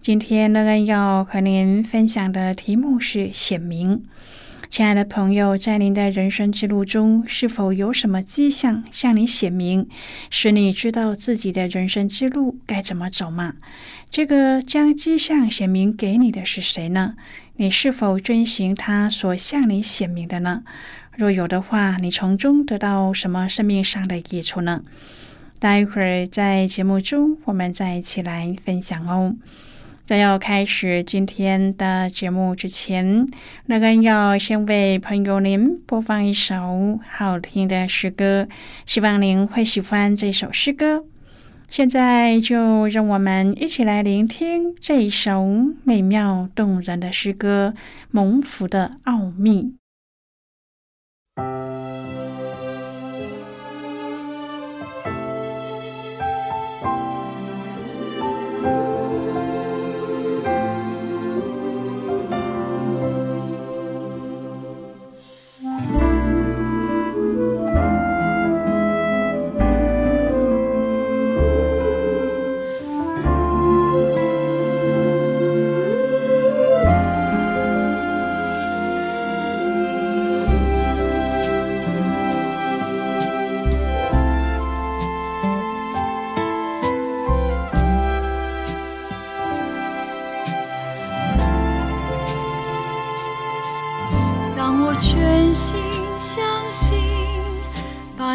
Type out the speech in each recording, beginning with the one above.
今天乐恩要和您分享的题目是显明。亲爱的朋友，在您的人生之路中，是否有什么迹象向你显明，使你知道自己的人生之路该怎么走吗？这个将迹象显明给你的是谁呢？你是否遵循他所向你显明的呢？若有的话，你从中得到什么生命上的益处呢？待会儿在节目中，我们再一起来分享哦。在要开始今天的节目之前，乐根要先为朋友您播放一首好听的诗歌，希望您会喜欢这首诗歌。现在就让我们一起来聆听这一首美妙动人的诗歌《蒙福的奥秘》。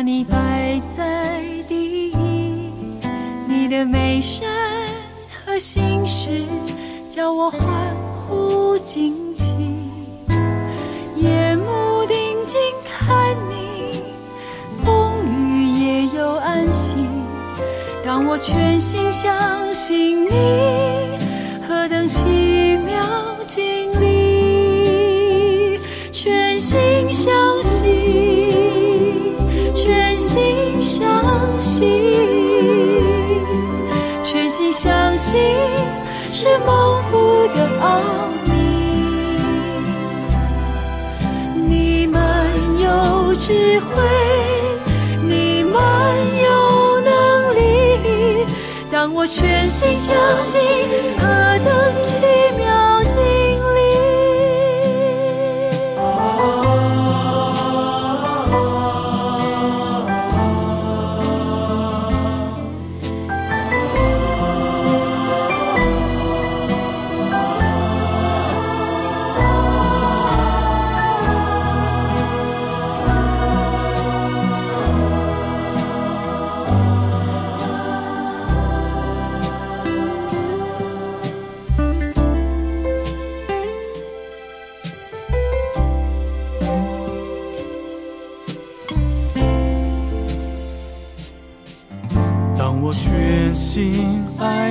你摆在第一，你的美善和心事叫我欢呼惊奇。夜幕定睛看你，风雨也有安心。当我全心相信你，何等奇智慧，你们有能力。当我全心相信，何等奇妙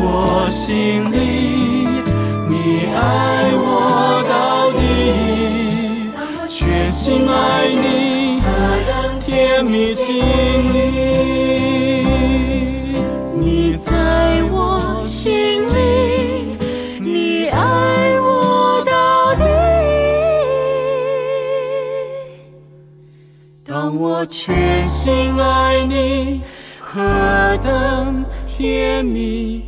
我心里，你爱我到底，全心爱你，甜蜜经历。你在我心里，你爱我到底。当我全心爱你，何等甜蜜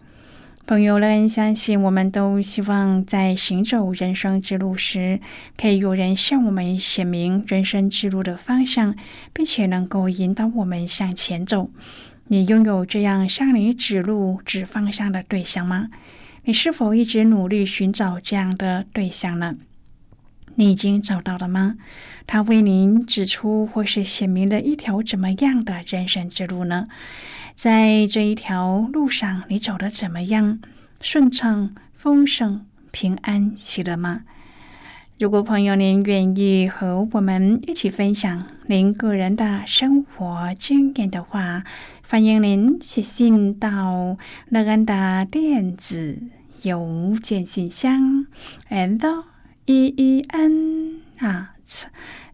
朋友，们相信我们都希望在行走人生之路时，可以有人向我们显明人生之路的方向，并且能够引导我们向前走。你拥有这样向你指路、指方向的对象吗？你是否一直努力寻找这样的对象呢？你已经找到了吗？他为您指出或是显明了一条怎么样的人生之路呢？在这一条路上，你走得怎么样？顺畅、丰盛、平安、喜乐吗？如果朋友您愿意和我们一起分享您个人的生活经验的话，欢迎您写信到乐安的电子邮件信箱，and e e n at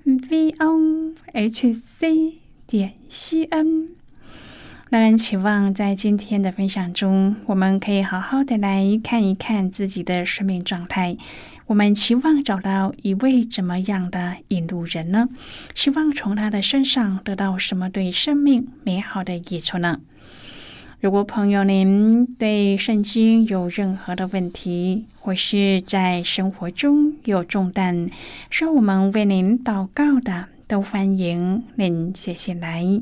v o h c 点 c n。乐恩期望在今天的分享中，我们可以好好的来看一看自己的生命状态。我们期望找到一位怎么样的引路人呢？希望从他的身上得到什么对生命美好的益处呢？如果朋友您对圣经有任何的问题，或是在生活中有重担，需要我们为您祷告的，都欢迎您写信来。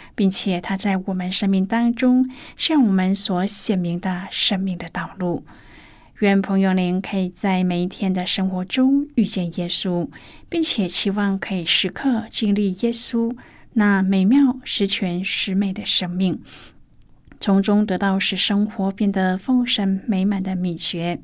并且他在我们生命当中向我们所显明的生命的道路。愿朋友您可以在每一天的生活中遇见耶稣，并且期望可以时刻经历耶稣那美妙、十全十美的生命，从中得到使生活变得丰盛美满的秘诀。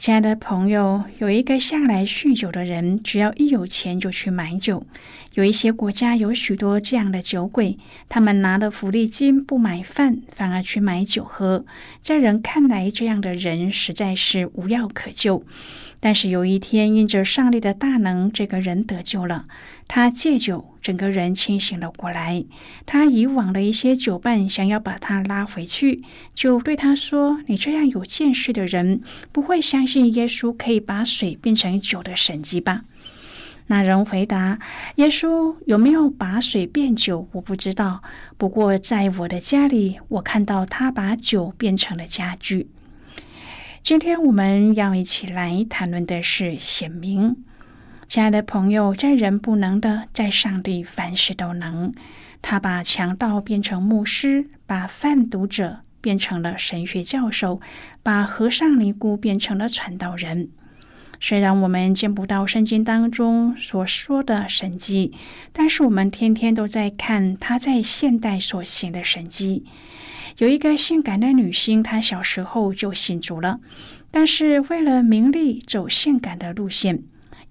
亲爱的朋友，有一个向来酗酒的人，只要一有钱就去买酒。有一些国家有许多这样的酒鬼，他们拿了福利金不买饭，反而去买酒喝。在人看来，这样的人实在是无药可救。但是有一天，因着上帝的大能，这个人得救了。他戒酒，整个人清醒了过来。他以往的一些酒伴想要把他拉回去，就对他说：“你这样有见识的人，不会相信耶稣可以把水变成酒的神迹吧？”那人回答：“耶稣有没有把水变酒，我不知道。不过在我的家里，我看到他把酒变成了家具。”今天我们要一起来谈论的是显明。亲爱的朋友，在人不能的，在上帝凡事都能。他把强盗变成牧师，把贩毒者变成了神学教授，把和尚尼姑变成了传道人。虽然我们见不到圣经当中所说的神迹，但是我们天天都在看他在现代所行的神迹。有一个性感的女星，她小时候就信主了，但是为了名利走性感的路线，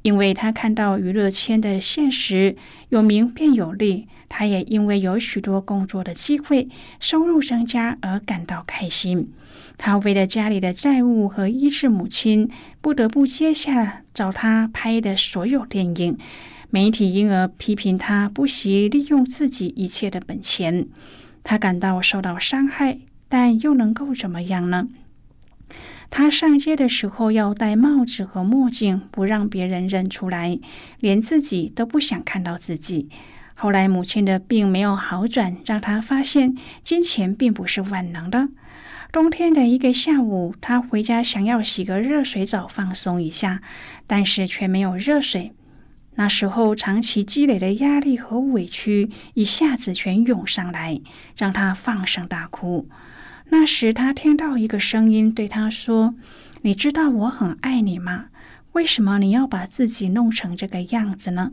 因为她看到娱乐圈的现实，有名便有利，他也因为有许多工作的机会，收入增加而感到开心。他为了家里的债务和医治母亲，不得不接下找他拍的所有电影。媒体因而批评他不惜利用自己一切的本钱，他感到受到伤害，但又能够怎么样呢？他上街的时候要戴帽子和墨镜，不让别人认出来，连自己都不想看到自己。后来母亲的病没有好转，让他发现金钱并不是万能的。冬天的一个下午，他回家想要洗个热水澡放松一下，但是却没有热水。那时候，长期积累的压力和委屈一下子全涌上来，让他放声大哭。那时，他听到一个声音对他说：“你知道我很爱你吗？为什么你要把自己弄成这个样子呢？”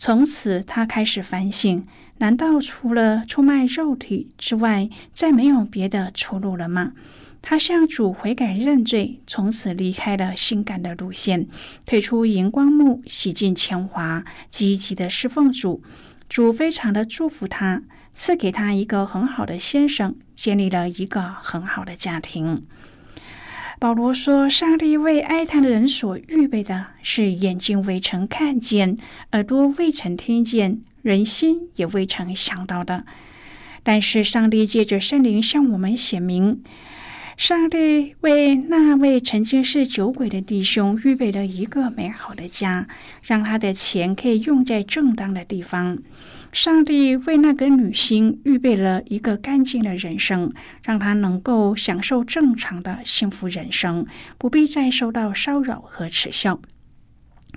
从此，他开始反省。难道除了出卖肉体之外，再没有别的出路了吗？他向主悔改认罪，从此离开了性感的路线，退出荧光幕，洗尽铅华，积极的侍奉主。主非常的祝福他，赐给他一个很好的先生，建立了一个很好的家庭。保罗说：“上帝为哀叹的人所预备的是眼睛未曾看见，耳朵未曾听见。”人心也未曾想到的，但是上帝借着圣灵向我们显明，上帝为那位曾经是酒鬼的弟兄预备了一个美好的家，让他的钱可以用在正当的地方。上帝为那个女性预备了一个干净的人生，让她能够享受正常的幸福人生，不必再受到骚扰和耻笑。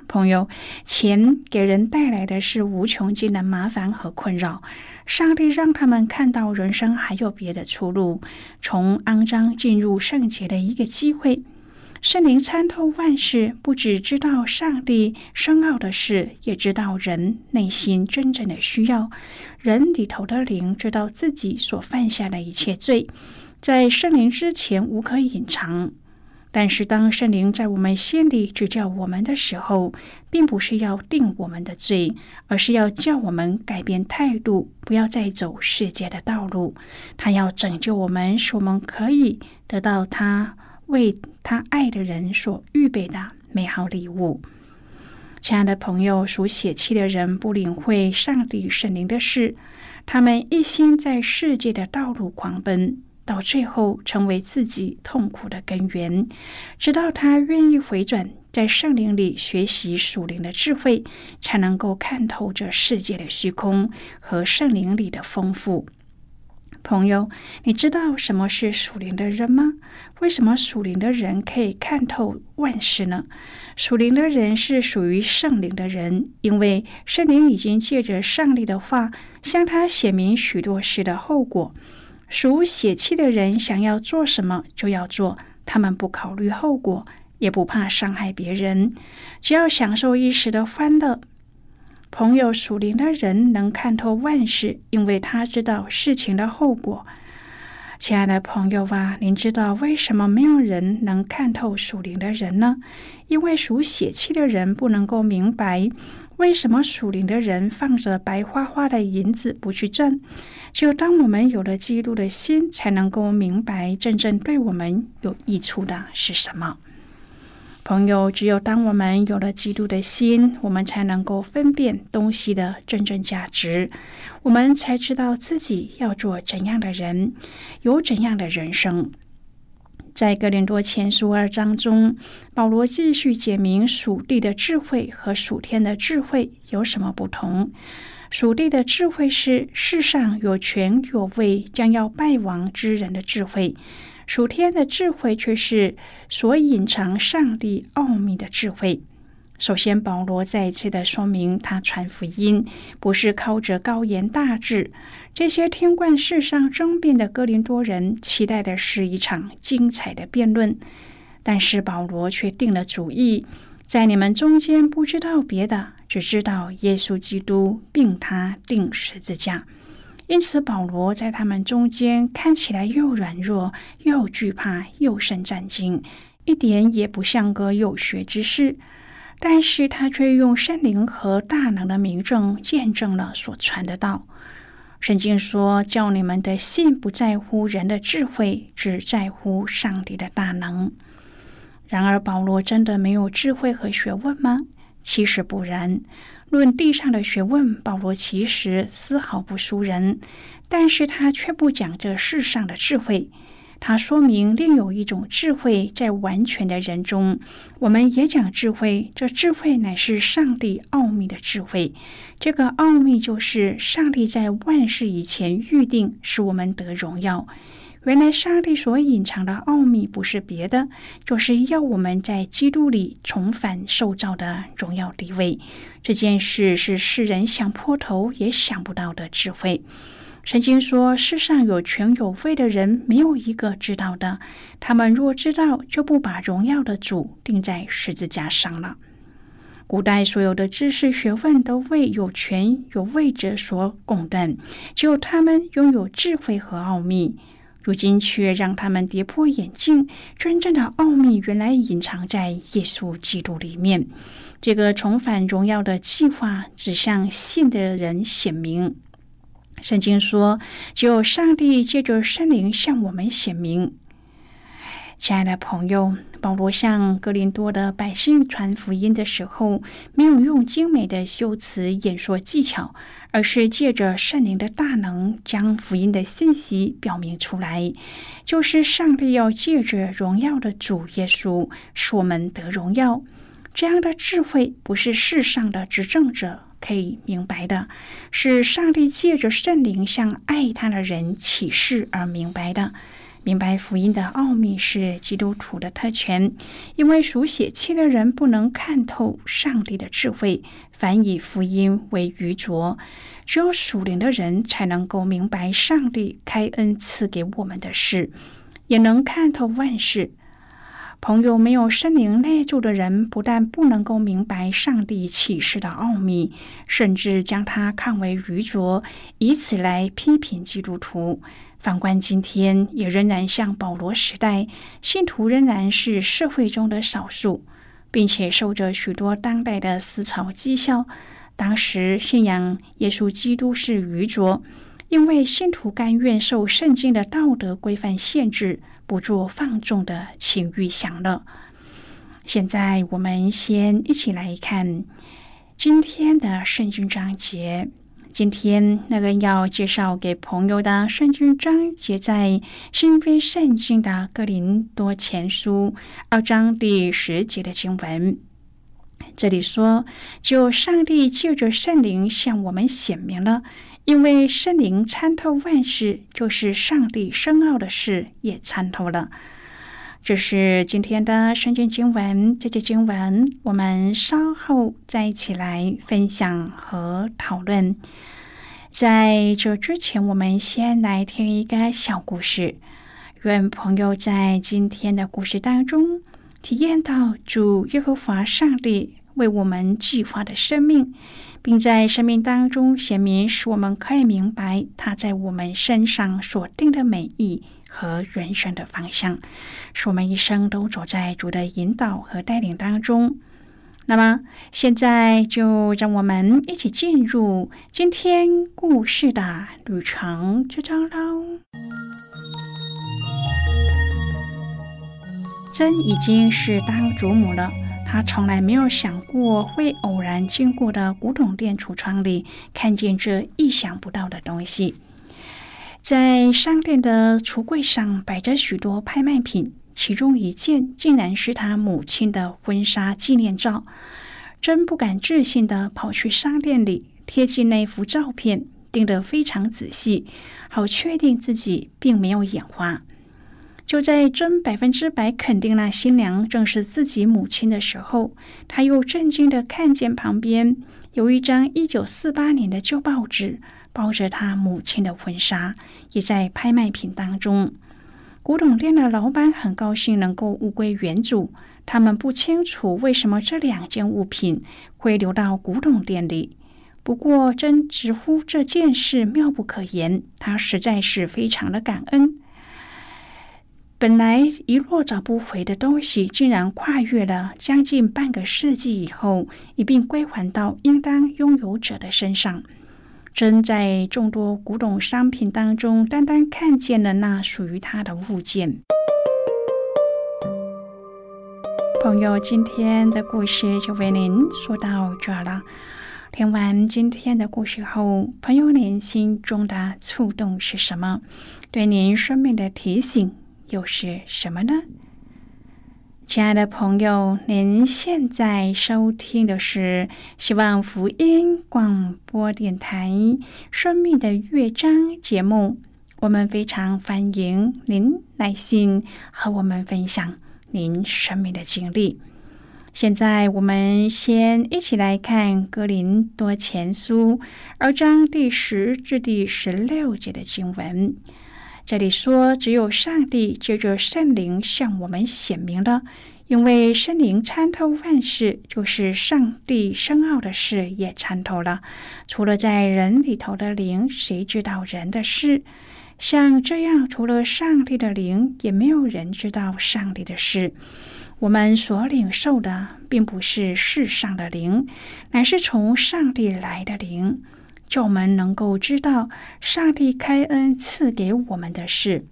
朋友，钱给人带来的是无穷尽的麻烦和困扰。上帝让他们看到人生还有别的出路，从肮脏进入圣洁的一个机会。圣灵参透万事，不只知道上帝深奥的事，也知道人内心真正的需要。人里头的灵知道自己所犯下的一切罪，在圣灵之前无可隐藏。但是，当圣灵在我们心里指教我们的时候，并不是要定我们的罪，而是要叫我们改变态度，不要再走世界的道路。他要拯救我们，使我们可以得到他为他爱的人所预备的美好礼物。亲爱的朋友，属血气的人不领会上帝圣灵的事，他们一心在世界的道路狂奔。到最后，成为自己痛苦的根源。直到他愿意回转，在圣灵里学习属灵的智慧，才能够看透这世界的虚空和圣灵里的丰富。朋友，你知道什么是属灵的人吗？为什么属灵的人可以看透万事呢？属灵的人是属于圣灵的人，因为圣灵已经借着上帝的话，向他显明许多事的后果。属血气的人想要做什么就要做，他们不考虑后果，也不怕伤害别人，只要享受一时的欢乐。朋友属灵的人能看透万事，因为他知道事情的后果。亲爱的朋友啊，您知道为什么没有人能看透属灵的人呢？因为属血气的人不能够明白。为什么属灵的人放着白花花的银子不去挣？只有当我们有了基督的心，才能够明白真正对我们有益处的是什么。朋友，只有当我们有了基督的心，我们才能够分辨东西的真正价值，我们才知道自己要做怎样的人，有怎样的人生。在哥林多前书二章中，保罗继续解明属地的智慧和属天的智慧有什么不同。属地的智慧是世上有权有位将要败亡之人的智慧，属天的智慧却是所隐藏上帝奥秘的智慧。首先，保罗再一次的说明，他传福音不是靠着高言大志。这些听惯世上争辩的哥林多人，期待的是一场精彩的辩论。但是保罗却定了主意，在你们中间不知道别的，只知道耶稣基督，并他定十字架。因此，保罗在他们中间看起来又软弱，又惧怕，又生战惊，一点也不像个有学之士。但是他却用圣灵和大能的名证见证了所传的道。圣经说：“叫你们的信不在乎人的智慧，只在乎上帝的大能。”然而，保罗真的没有智慧和学问吗？其实不然。论地上的学问，保罗其实丝毫不输人，但是他却不讲这世上的智慧。他说明另有一种智慧在完全的人中。我们也讲智慧，这智慧乃是上帝奥秘的智慧。这个奥秘就是上帝在万事以前预定，使我们得荣耀。原来上帝所隐藏的奥秘不是别的，就是要我们在基督里重返受造的荣耀地位。这件事是世人想破头也想不到的智慧。圣经说，世上有权有位的人，没有一个知道的。他们若知道，就不把荣耀的主钉在十字架上了。古代所有的知识学问都为有权有位者所垄断，只有他们拥有智慧和奥秘。如今却让他们跌破眼镜，真正的奥秘原来隐藏在耶稣基督里面。这个重返荣耀的计划只向信的人显明。圣经说：“只有上帝借着圣灵向我们显明。”亲爱的朋友，保罗向格林多的百姓传福音的时候，没有用精美的修辞演说技巧，而是借着圣灵的大能，将福音的信息表明出来。就是上帝要借着荣耀的主耶稣，使我们得荣耀。这样的智慧，不是世上的执政者可以明白的，是上帝借着圣灵向爱他的人启示而明白的。明白福音的奥秘是基督徒的特权，因为属血气的人不能看透上帝的智慧，反以福音为愚拙；只有属灵的人才能够明白上帝开恩赐给我们的事，也能看透万事。朋友，没有圣灵内住的人，不但不能够明白上帝启示的奥秘，甚至将他看为愚拙，以此来批评基督徒。反观今天，也仍然像保罗时代，信徒仍然是社会中的少数，并且受着许多当代的思潮讥笑。当时信仰耶稣基督是愚拙，因为信徒甘愿受圣经的道德规范限制，不做放纵的情欲享乐。现在，我们先一起来看今天的圣经章节。今天那个要介绍给朋友的圣经章节，在新约圣经的哥林多前书二章第十节的经文。这里说：“就上帝借着圣灵向我们显明了，因为圣灵参透万事，就是上帝深奥的事也参透了。”这是今天的圣经经文。这节经文我们稍后再一起来分享和讨论。在这之前，我们先来听一个小故事。愿朋友在今天的故事当中体验到主耶和华上帝为我们计划的生命，并在生命当中显明，使我们可以明白他在我们身上所定的美意。和人生的方向，使我们一生都走在主的引导和带领当中。那么，现在就让我们一起进入今天故事的旅程之中喽。真已经是当祖母了，她从来没有想过会偶然经过的古董店橱窗里看见这意想不到的东西。在商店的橱柜上摆着许多拍卖品，其中一件竟然是他母亲的婚纱纪念照。真不敢置信的跑去商店里贴近那幅照片，盯得非常仔细，好确定自己并没有眼花。就在真百分之百肯定那新娘正是自己母亲的时候，他又震惊的看见旁边有一张一九四八年的旧报纸。包着他母亲的婚纱，也在拍卖品当中。古董店的老板很高兴能够物归原主。他们不清楚为什么这两件物品会流到古董店里。不过，真直呼这件事妙不可言。他实在是非常的感恩。本来一落找不回的东西，竟然跨越了将近半个世纪以后，一并归还到应当拥有者的身上。真在众多古董商品当中，单单看见了那属于他的物件。朋友，今天的故事就为您说到这了。听完今天的故事后，朋友您心中的触动是什么？对您生命的提醒又是什么呢？亲爱的朋友，您现在收听的是希望福音广播电台《生命的乐章》节目。我们非常欢迎您耐心和我们分享您生命的经历。现在我们先一起来看《哥林多前书》二章第十至第十六节的经文。这里说，只有上帝借着圣灵向我们显明了，因为圣灵参透万事，就是上帝深奥的事也参透了。除了在人里头的灵，谁知道人的事？像这样，除了上帝的灵，也没有人知道上帝的事。我们所领受的，并不是世上的灵，乃是从上帝来的灵，叫我们能够知道上帝开恩赐给我们的事，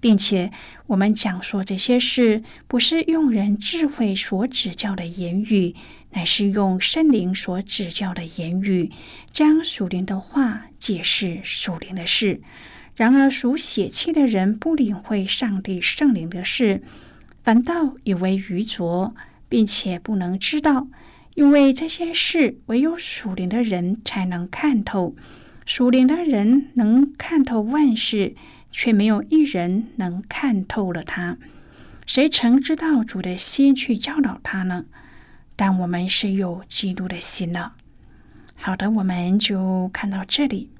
并且我们讲说这些事，不是用人智慧所指教的言语，乃是用圣灵所指教的言语，将属灵的话解释属灵的事。然而属血气的人不领会上帝圣灵的事。反倒以为愚拙，并且不能知道，因为这些事唯有属灵的人才能看透。属灵的人能看透万事，却没有一人能看透了他。谁曾知道主的心去教导他呢？但我们是有基督的心了。好的，我们就看到这里。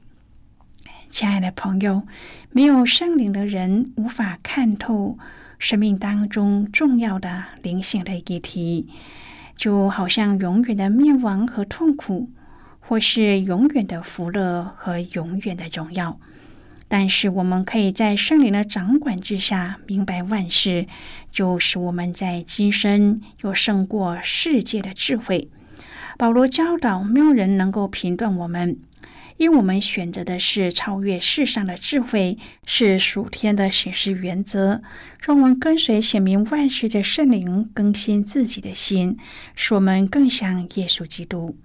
亲爱的朋友，没有圣灵的人无法看透。生命当中重要的灵性的议题，就好像永远的灭亡和痛苦，或是永远的福乐和永远的荣耀。但是，我们可以在圣灵的掌管之下明白万事，就使我们在今生又胜过世界的智慧。保罗教导，没有人能够评断我们。因我们选择的是超越世上的智慧，是属天的行事原则，让我们跟随显明万事的圣灵更新自己的心，使我们更像耶稣基督。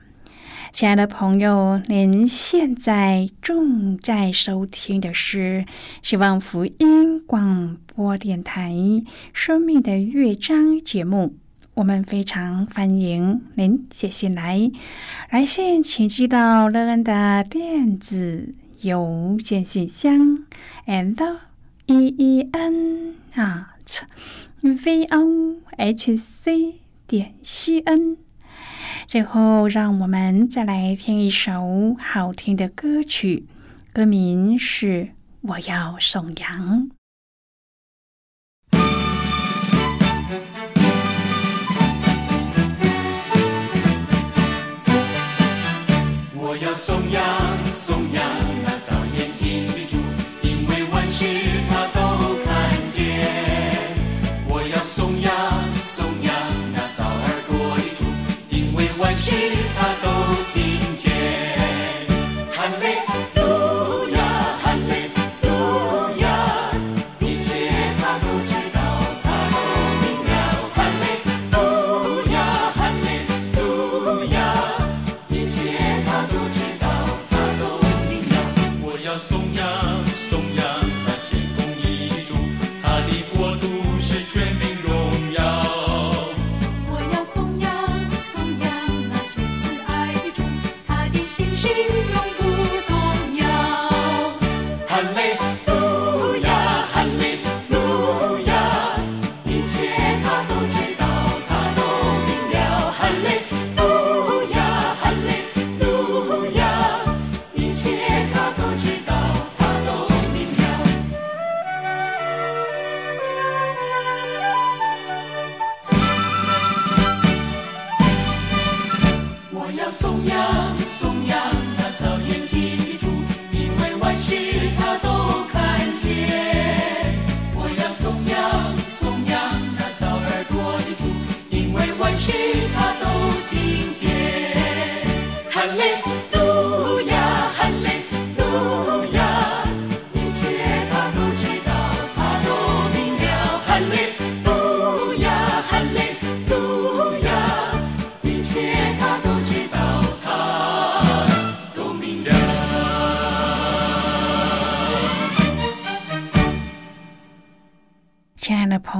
亲爱的朋友，您现在正在收听的是希望福音广播电台《生命的乐章》节目。我们非常欢迎您写信来，来信请寄到乐恩的电子邮件信箱，and e e n at v o h c 点 c n。最后，让我们再来听一首好听的歌曲，歌名是《我要颂扬》。我要颂扬，颂扬那造眼睛的主，因为万事他都看见。我要颂扬，颂扬那造耳朵的主，因为万事他都听见。松呀松呀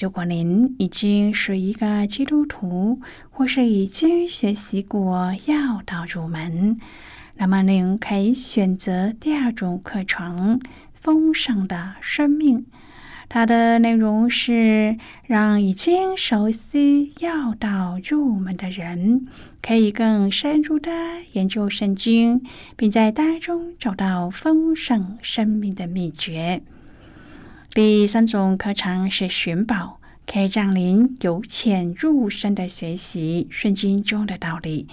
如果您已经是一个基督徒，或是已经学习过要道入门，那么您可以选择第二种课程《丰盛的生命》。它的内容是让已经熟悉要道入门的人，可以更深入的研究圣经，并在当中找到丰盛生命的秘诀。第三种课程是寻宝，可以让您由浅入深的学习圣经中的道理。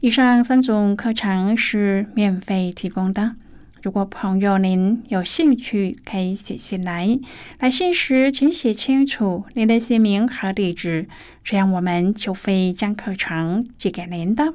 以上三种课程是免费提供的。如果朋友您有兴趣，可以写信来。来信时请写清楚您的姓名和地址，这样我们就会将课程寄给您的。